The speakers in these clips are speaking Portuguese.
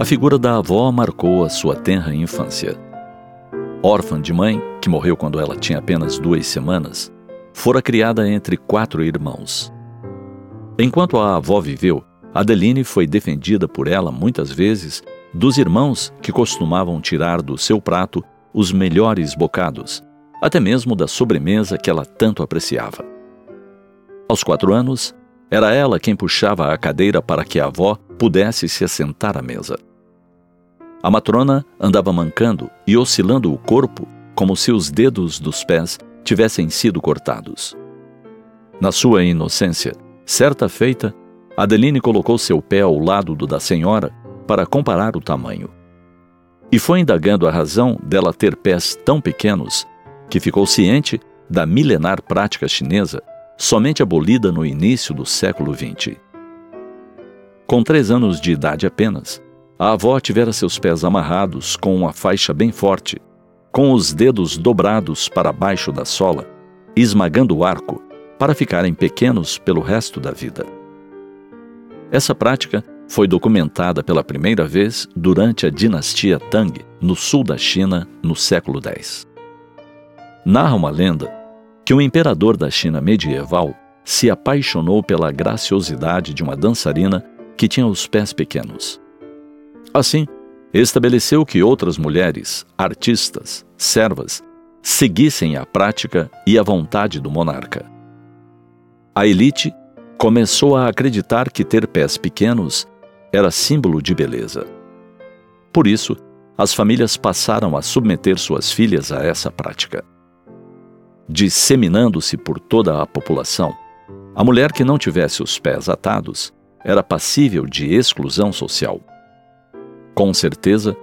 A figura da avó marcou a sua tenra infância. Órfã de mãe, que morreu quando ela tinha apenas duas semanas, fora criada entre quatro irmãos. Enquanto a avó viveu, Adeline foi defendida por ela muitas vezes dos irmãos que costumavam tirar do seu prato os melhores bocados, até mesmo da sobremesa que ela tanto apreciava. Aos quatro anos, era ela quem puxava a cadeira para que a avó pudesse se assentar à mesa. A matrona andava mancando e oscilando o corpo como se os dedos dos pés tivessem sido cortados. Na sua inocência, certa feita, Adeline colocou seu pé ao lado do da senhora para comparar o tamanho. E foi indagando a razão dela ter pés tão pequenos que ficou ciente da milenar prática chinesa, somente abolida no início do século XX. Com três anos de idade apenas, a avó tivera seus pés amarrados com uma faixa bem forte, com os dedos dobrados para baixo da sola, esmagando o arco, para ficarem pequenos pelo resto da vida. Essa prática foi documentada pela primeira vez durante a dinastia Tang, no sul da China, no século X. Narra uma lenda que o imperador da China medieval se apaixonou pela graciosidade de uma dançarina que tinha os pés pequenos. Assim, estabeleceu que outras mulheres, artistas, servas, seguissem a prática e a vontade do monarca. A elite começou a acreditar que ter pés pequenos era símbolo de beleza. Por isso, as famílias passaram a submeter suas filhas a essa prática. Disseminando-se por toda a população, a mulher que não tivesse os pés atados era passível de exclusão social. Com certeza,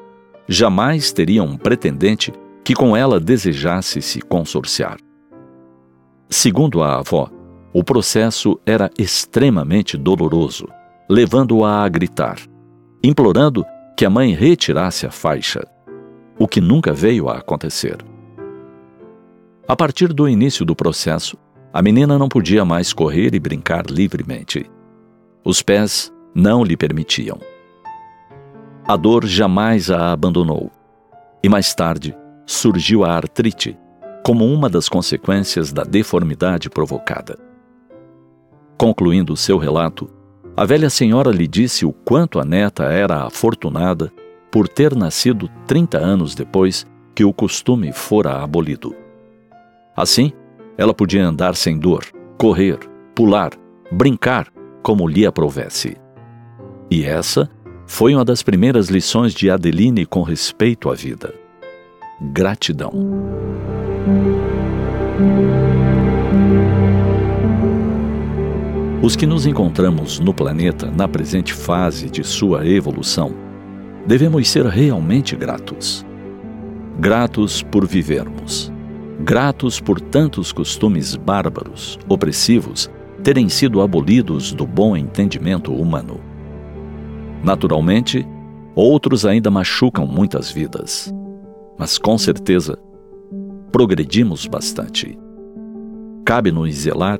jamais teria um pretendente que com ela desejasse se consorciar. Segundo a avó, o processo era extremamente doloroso, levando-a a gritar, implorando que a mãe retirasse a faixa, o que nunca veio a acontecer. A partir do início do processo, a menina não podia mais correr e brincar livremente. Os pés não lhe permitiam. A dor jamais a abandonou. E mais tarde surgiu a artrite, como uma das consequências da deformidade provocada. Concluindo seu relato, a velha senhora lhe disse o quanto a neta era afortunada por ter nascido 30 anos depois que o costume fora abolido. Assim, ela podia andar sem dor, correr, pular, brincar como lhe aprovesse. E essa foi uma das primeiras lições de Adeline com respeito à vida. Gratidão. Os que nos encontramos no planeta na presente fase de sua evolução, devemos ser realmente gratos. Gratos por vivermos. Gratos por tantos costumes bárbaros, opressivos, terem sido abolidos do bom entendimento humano Naturalmente, outros ainda machucam muitas vidas. Mas com certeza, progredimos bastante. Cabe-nos zelar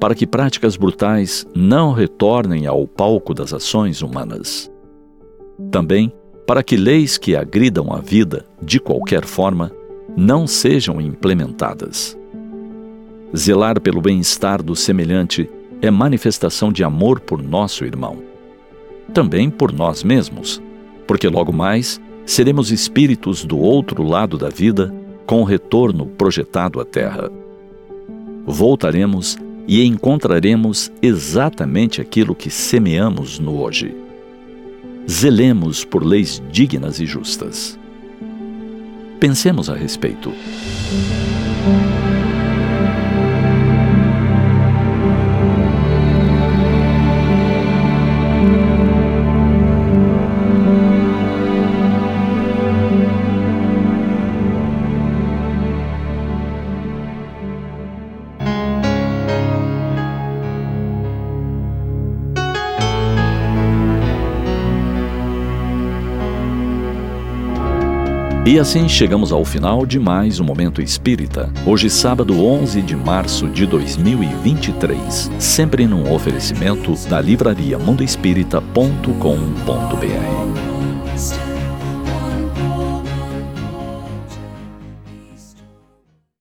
para que práticas brutais não retornem ao palco das ações humanas. Também para que leis que agridam a vida de qualquer forma não sejam implementadas. Zelar pelo bem-estar do semelhante é manifestação de amor por nosso irmão também por nós mesmos, porque logo mais seremos espíritos do outro lado da vida com o retorno projetado à Terra. Voltaremos e encontraremos exatamente aquilo que semeamos no hoje. Zelemos por leis dignas e justas. Pensemos a respeito. E assim chegamos ao final de mais um Momento Espírita. Hoje, sábado 11 de março de 2023. Sempre num oferecimento da livraria mundoespírita.com.br.